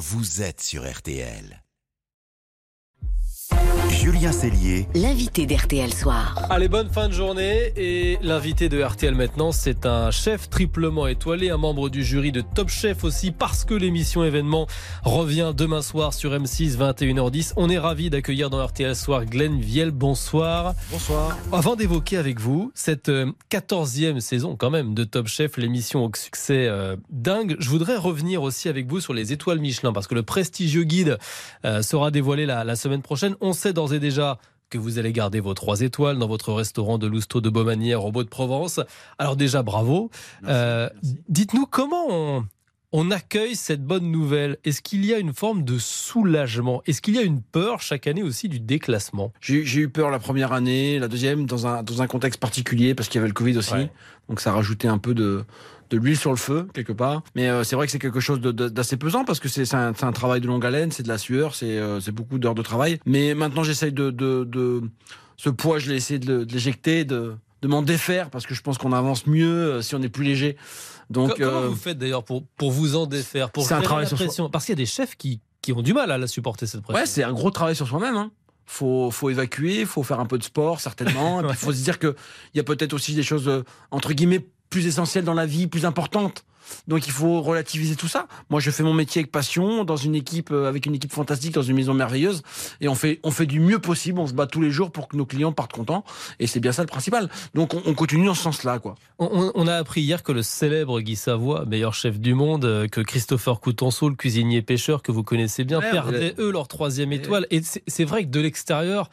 vous êtes sur RTL. Julien Cellier, L'invité d'RTL Soir. Allez, bonne fin de journée. Et l'invité de RTL maintenant, c'est un chef triplement étoilé, un membre du jury de Top Chef aussi, parce que l'émission événement revient demain soir sur M6, 21h10. On est ravi d'accueillir dans RTL Soir Glenn Viel. Bonsoir. Bonsoir. Avant d'évoquer avec vous cette euh, 14e saison quand même de Top Chef, l'émission au succès euh, dingue, je voudrais revenir aussi avec vous sur les étoiles Michelin, parce que le prestigieux guide euh, sera dévoilé la, la semaine prochaine. On sait d'ores et déjà que vous allez garder vos trois étoiles dans votre restaurant de Lousteau de Beaumanière au Beau de Provence. Alors déjà, bravo. Euh, Dites-nous comment on, on accueille cette bonne nouvelle. Est-ce qu'il y a une forme de soulagement? Est-ce qu'il y a une peur chaque année aussi du déclassement? J'ai eu peur la première année, la deuxième dans un, dans un contexte particulier parce qu'il y avait le Covid aussi. Ouais. Donc ça rajoutait un peu de, de l'huile sur le feu quelque part. Mais euh, c'est vrai que c'est quelque chose d'assez pesant parce que c'est un, un travail de longue haleine, c'est de la sueur, c'est euh, c'est beaucoup d'heures de travail. Mais maintenant j'essaye de, de, de- Ce poids, je l'ai essayé de l'éjecter, de, de m'en défaire parce que je pense qu'on avance mieux euh, si on est plus léger. Donc Co- Comment euh, vous faites d'ailleurs pour, pour vous en défaire pour c'est un gérer travail la pression? Parce qu'il y a des chefs qui, qui ont du mal à la supporter cette pression. Ouais, c'est un gros travail sur soi-même. Hein. Faut, faut évacuer, faut faire un peu de sport certainement. Puis faut se dire que il y a peut-être aussi des choses euh, entre guillemets plus essentielles dans la vie, plus importantes. Donc il faut relativiser tout ça. Moi, je fais mon métier avec passion, dans une équipe, euh, avec une équipe fantastique, dans une maison merveilleuse, et on fait, on fait du mieux possible. On se bat tous les jours pour que nos clients partent contents, et c'est bien ça le principal. Donc on, on continue dans ce sens-là, quoi. On, on- a appris hier que le célèbre Guy Savoie, meilleur chef du monde, euh, que Christopher Coutenceau, le cuisinier pêcheur que vous connaissez bien, Ouais, perdaient eux leur troisième étoile. Et c'est vrai que de l'extérieur,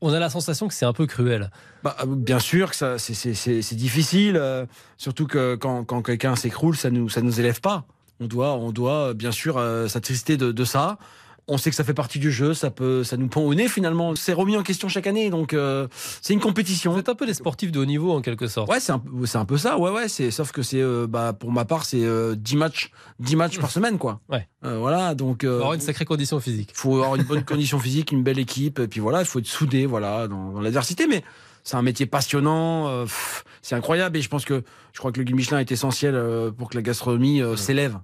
on a la sensation que c'est un peu cruel. Bah, euh, bien sûr que ça, c'est- difficile, euh, surtout que quand, quelqu'un s'écroule, ça nous, ça nous élève pas. On doit, on doit euh, bien sûr s'attrister de, de ça. On sait que ça fait partie du jeu, ça peut, ça nous pend au nez finalement. C'est remis en question chaque année, donc euh, c'est une compétition. Êtes un peu des sportifs de haut niveau en quelque sorte. Ouais, c'est un, peu- c'est un peu ça. Ouais, ouais. C'est sauf que c'est, euh, bah, pour ma part, c'est euh, 10 matchs, 10 matchs par semaine, quoi. Ouais. Euh, voilà, donc. Il faut euh, avoir une sacrée condition physique. faut avoir une bonne condition physique, une belle équipe, et puis voilà, il faut être soudé, voilà, dans, dans l'adversité. Mais c'est un métier passionnant, euh, c'est incroyable, et je pense que je crois que le guide Michelin est essentiel euh, pour que la gastronomie euh, s'élève.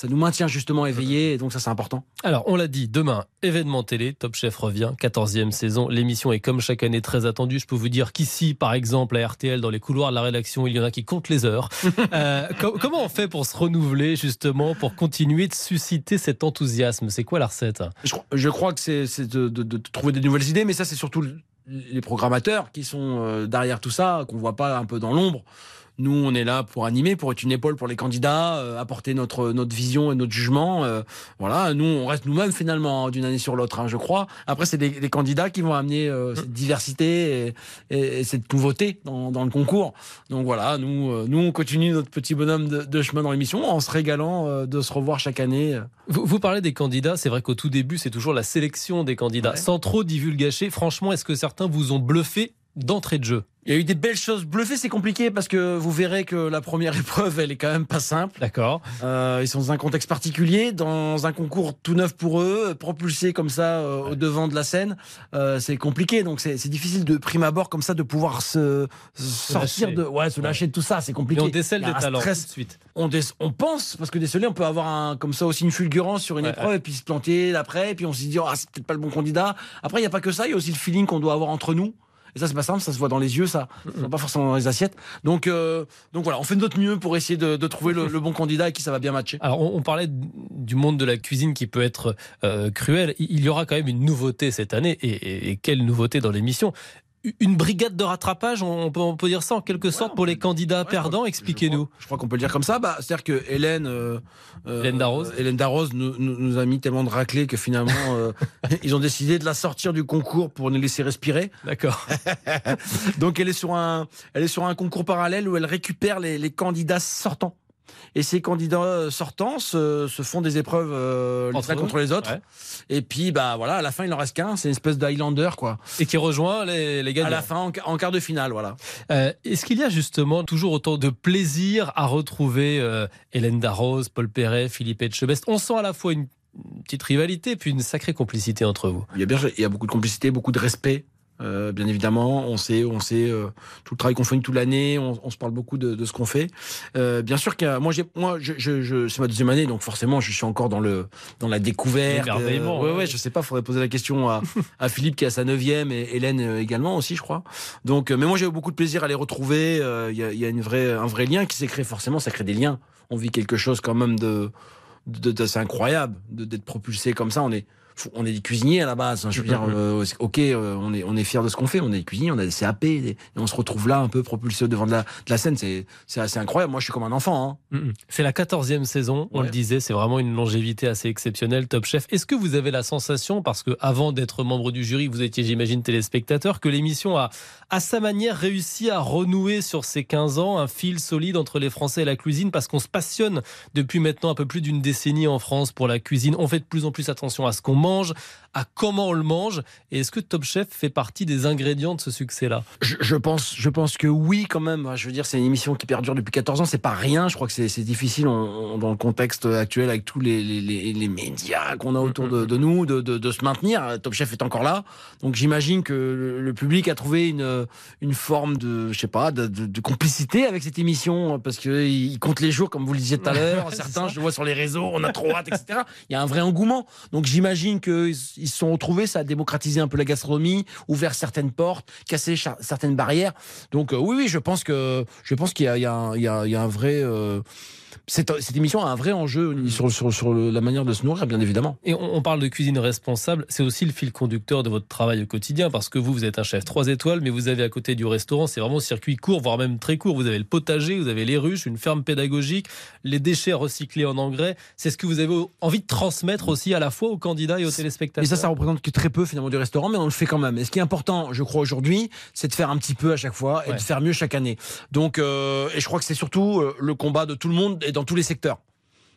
Ça nous maintient justement éveillés, et donc ça c'est important. Alors, on l'a dit, demain, événement télé, Top Chef revient, 14e saison. L'émission est comme chaque année très attendue. Je peux vous dire qu'ici, par exemple, à RTL, dans les couloirs de la rédaction, il y en a qui comptent les heures. Euh, co- comment on fait pour se renouveler, justement, pour continuer de susciter cet enthousiasme? C'est quoi la recette? Je, crois- je crois que c'est de, de- de trouver des nouvelles idées, mais ça c'est surtout le- les programmateurs qui sont euh, derrière tout ça, qu'on voit pas un peu dans l'ombre. Nous, on est là pour animer, pour être une épaule pour les candidats, euh, apporter notre notre vision et notre jugement. euh, voilà, nous, on reste nous-mêmes finalement hein, d'une année sur l'autre, hein, je crois. Après, c'est des, des candidats qui vont amener euh, cette diversité et, et- et cette nouveauté dans, dans le concours. Donc voilà, nous, euh, nous, on continue notre petit bonhomme de, de chemin dans l'émission en se régalant euh, de se revoir chaque année. vous, vous parlez des candidats, c'est vrai qu'au tout début, c'est toujours la sélection des candidats. Ouais. Sans trop divulgacher, franchement, est-ce que certains vous ont bluffé? D'entrée de jeu Il y a eu des belles choses. Bluffer, c'est compliqué parce que vous verrez que la première épreuve, elle est quand même pas simple. D'accord. Euh, ils sont dans un contexte particulier, dans un concours tout neuf pour eux, propulsés comme ça euh, au devant de la scène. Euh, c'est compliqué, donc c'est difficile de prime abord comme ça de pouvoir se, se sortir lâcher. de, ouais, se lâcher de tout ça. C'est Et compliqué. on décèle des talents tout stress. de suite. On, dé- on pense parce que décelé, on peut avoir un, comme ça aussi une fulgurance sur une Ouais, épreuve et puis se planter d'après, et puis on se dit ah c'est peut-être pas le bon candidat. Après il y a pas que ça, il y a aussi le feeling qu'on doit avoir entre nous. Et ça c'est pas simple, ça se voit dans les yeux, ça, pas forcément dans les assiettes. Donc euh, donc voilà, on fait de notre mieux pour essayer de, de trouver le, le bon candidat et qui ça va bien matcher. Alors, on, on parlait du monde de la cuisine qui peut être euh, cruel. Il il y aura quand même une nouveauté cette année. Et, et- et quelle nouveauté dans l'émission Une brigade de rattrapage, on peut, on peut dire ça en quelque sorte, pour les candidats perdants Expliquez-nous. Je crois qu'on peut le dire comme ça. Bah, c'est-à-dire que Hélène, euh, euh, Hélène Darroze. Hélène Darroze nous, nous- nous a mis tellement de raclés que finalement, euh, ils ont décidé de la sortir du concours pour nous laisser respirer. D'accord. Donc elle est sur un, elle est sur un concours parallèle où elle récupère les, les candidats sortants. Et ces candidats euh, sortants se, se font des épreuves euh, les Entre uns contre les autres. ouais. Et puis bah voilà, à la fin il en reste qu'un. C'est une espèce d'Highlander quoi. Et qui rejoint les, les gagnants. À la fin en, en quart de finale voilà. Euh, Est-ce qu'il y a justement toujours autant de plaisir à retrouver euh, Hélène Darroze, Paul Perret, Philippe Etchebest? On sent à la fois une petite rivalité puis une sacrée complicité entre vous. Il y a bien, il y a beaucoup de complicité, beaucoup de respect. Euh, bien évidemment. On sait, on sait euh, tout le travail qu'on fait toute l'année. On, on, se parle beaucoup de, de ce qu'on fait. Euh, bien sûr que moi, j'ai, moi, je, je, je c'est ma deuxième année, donc forcément, je suis encore dans le dans la découverte. Euh, ouais, ouais, je sais pas. Faudrait poser la question à, à Philippe qui a sa neuvième et Hélène également aussi, je crois. Donc, mais moi, j'ai eu beaucoup de plaisir à les retrouver. Il y a, y, a, une vraie, un vrai lien qui s'est créé. Forcément, ça crée des liens. On vit quelque chose quand même de d'assez incroyable d'être propulsé comme ça. On est on est des cuisiniers à la base. Hein, je veux dire, euh, ok, euh, on est on est fiers de ce qu'on fait. On est des cuisiniers, on a des CAP, et on se retrouve là un peu propulsé devant de la, de la scène. C'est c'est assez incroyable. Moi, je suis comme un enfant. Hein. C'est la quatorzième saison. On ouais. le disait, c'est vraiment une longévité assez exceptionnelle. Top Chef. Est-ce que vous avez la sensation, parce que avant d'être membre du jury, vous étiez, j'imagine, téléspectateur, que l'émission a à sa manière réussi à renouer sur ces 15 ans un fil solide entre les Français et la cuisine, parce qu'on se passionne depuis maintenant un peu plus d'une décennie en France pour la cuisine. On fait de plus en plus attention à ce qu'on mange, mange à comment on le mange. Et est-ce que Top Chef fait partie des ingrédients de ce succès-là? Je, je, pense, je pense que oui, quand même. Je veux dire, c'est une émission qui perdure depuis 14 ans. C'est pas rien. Je crois que c'est difficile on, on, dans le contexte actuel avec tous les, les, les, les médias qu'on a autour de, de nous de, de, de, se maintenir. Top Chef est encore là. Donc j'imagine que le, le, public a trouvé une, une forme de, je sais pas, de, de complicité avec cette émission parce qu'il compte les jours, comme vous le disiez tout à l'heure. Certains, je le vois sur les réseaux, on a trop hâte, etc. Il y a un vrai engouement. Donc j'imagine qu'ils se sont retrouvés, ça a démocratisé un peu la gastronomie, ouvert certaines portes, cassé certaines barrières. Donc euh, oui, oui, je pense que je pense qu'il y, y, a un vrai euh, cette, cette, émission a un vrai enjeu sur, sur, sur, la manière de se nourrir, bien évidemment. Et on, on parle de cuisine responsable, c'est aussi le fil conducteur de votre travail au quotidien, parce que vous, vous êtes un chef 3 étoiles, mais vous avez à côté du restaurant, c'est vraiment circuit court, voire même très court. Vous avez le potager, vous avez les ruches, une ferme pédagogique, les déchets recyclés en engrais. C'est ce que vous avez envie de transmettre aussi à la fois aux candidats et aux téléspectateurs. Et ça, ça représente que très peu finalement du restaurant, mais on le fait quand même. Et ce qui est important, je crois, aujourd'hui, c'est de faire un petit peu à chaque fois et ouais. de faire mieux chaque année. Donc, euh, et je crois que c'est surtout euh, le combat de tout le monde dans tous les secteurs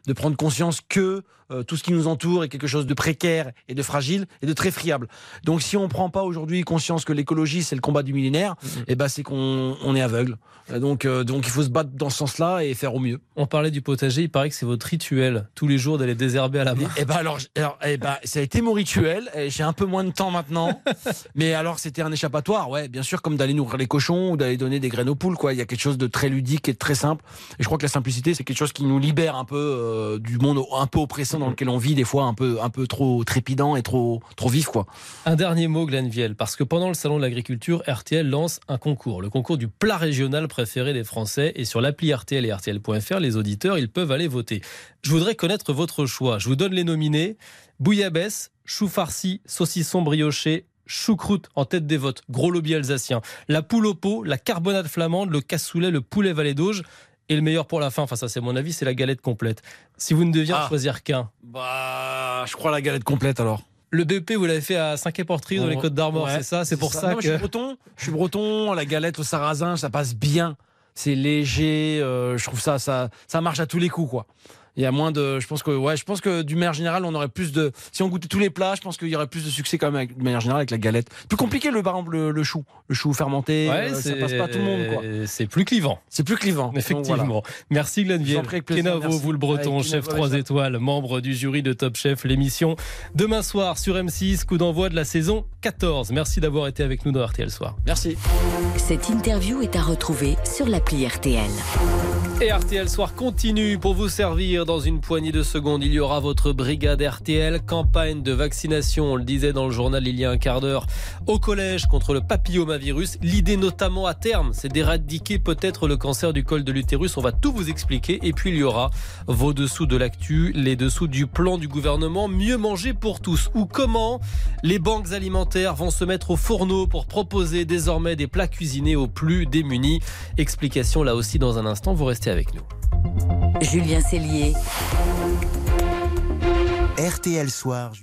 de prendre conscience que euh, tout ce qui nous entoure est quelque chose de précaire et de fragile et de très friable. Donc si on ne prend pas aujourd'hui conscience que l'écologie c'est le combat du millénaire, mmh. et ben c'est qu'on on est aveugle. Donc euh, donc il faut se battre dans ce sens-là et faire au mieux. On parlait du potager, il paraît que c'est votre rituel tous les jours d'aller désherber à la main. Et ben alors, alors et ben ça a été mon rituel. J'ai un peu moins de temps maintenant, mais alors c'était un échappatoire, ouais, bien sûr comme d'aller nourrir les cochons ou d'aller donner des graines aux poules quoi. Il y a quelque chose de très ludique et de très simple. Et je crois que la simplicité c'est quelque chose qui nous libère un peu euh, du monde un peu oppressant dans lequel on vit des fois un peu un peu trop trépidant et trop trop vif quoi. Un dernier mot Glenn Viel parce que pendant le salon de l'agriculture RTL lance un concours, le concours du plat régional préféré des Français et sur l'appli RTL et RTL.fr les auditeurs ils peuvent aller voter. Je voudrais connaître votre choix. Je vous donne les nominés bouillabaisse, chou farci, saucisson brioché, choucroute en tête des votes, gros lobby alsacien, la poule au pot, la carbonade flamande, le cassoulet, le poulet valet d'auge. Et le meilleur pour la fin, enfin ça c'est mon avis, c'est la galette complète. Si vous ne deviez ah. choisir qu'un. Bah, je crois la galette complète alors. Le BP, vous l'avez fait à 5 porterie dans les Côtes d'Armor, ouais, c'est ça C'est pour ça, ça non, que. Je suis breton, je suis breton, la galette au sarrasin, ça passe bien. C'est léger, euh, je trouve ça, ça, ça marche à tous les coups, quoi il y a moins de je pense que ouais je pense que du manière générale on aurait plus de si on goûtait tous les plats je pense qu'il y aurait plus de succès quand même avec, de manière générale avec la galette. Plus compliqué le par exemple le, le chou. Le chou fermenté ouais, euh, ça passe pas à tout le monde quoi. c'est plus clivant. C'est plus clivant. Effectivement voilà. merci Glenville. Kenavo vous le breton chef 3 étoiles membre du jury de Top Chef l'émission demain soir sur M6 coup d'envoi de la saison 14 merci d'avoir été avec nous dans RTL Soir. Merci. Cette interview est à retrouver sur l'appli RTL et RTL Soir continue pour vous servir dans une poignée de secondes. Il y aura votre brigade RTL, campagne de vaccination, on le disait dans le journal il y a un quart d'heure, au collège contre le papillomavirus. L'idée notamment à terme, c'est d'éradiquer peut-être le cancer du col de l'utérus. On va tout vous expliquer. Et puis il y aura vos dessous de l'actu, les dessous du plan du gouvernement, mieux manger pour tous. Ou comment les banques alimentaires vont se mettre au fourneau pour proposer désormais des plats cuisinés aux plus démunis. Explication là aussi dans un instant. Vous restez avec nous. Julien Cellier. RTL Soir.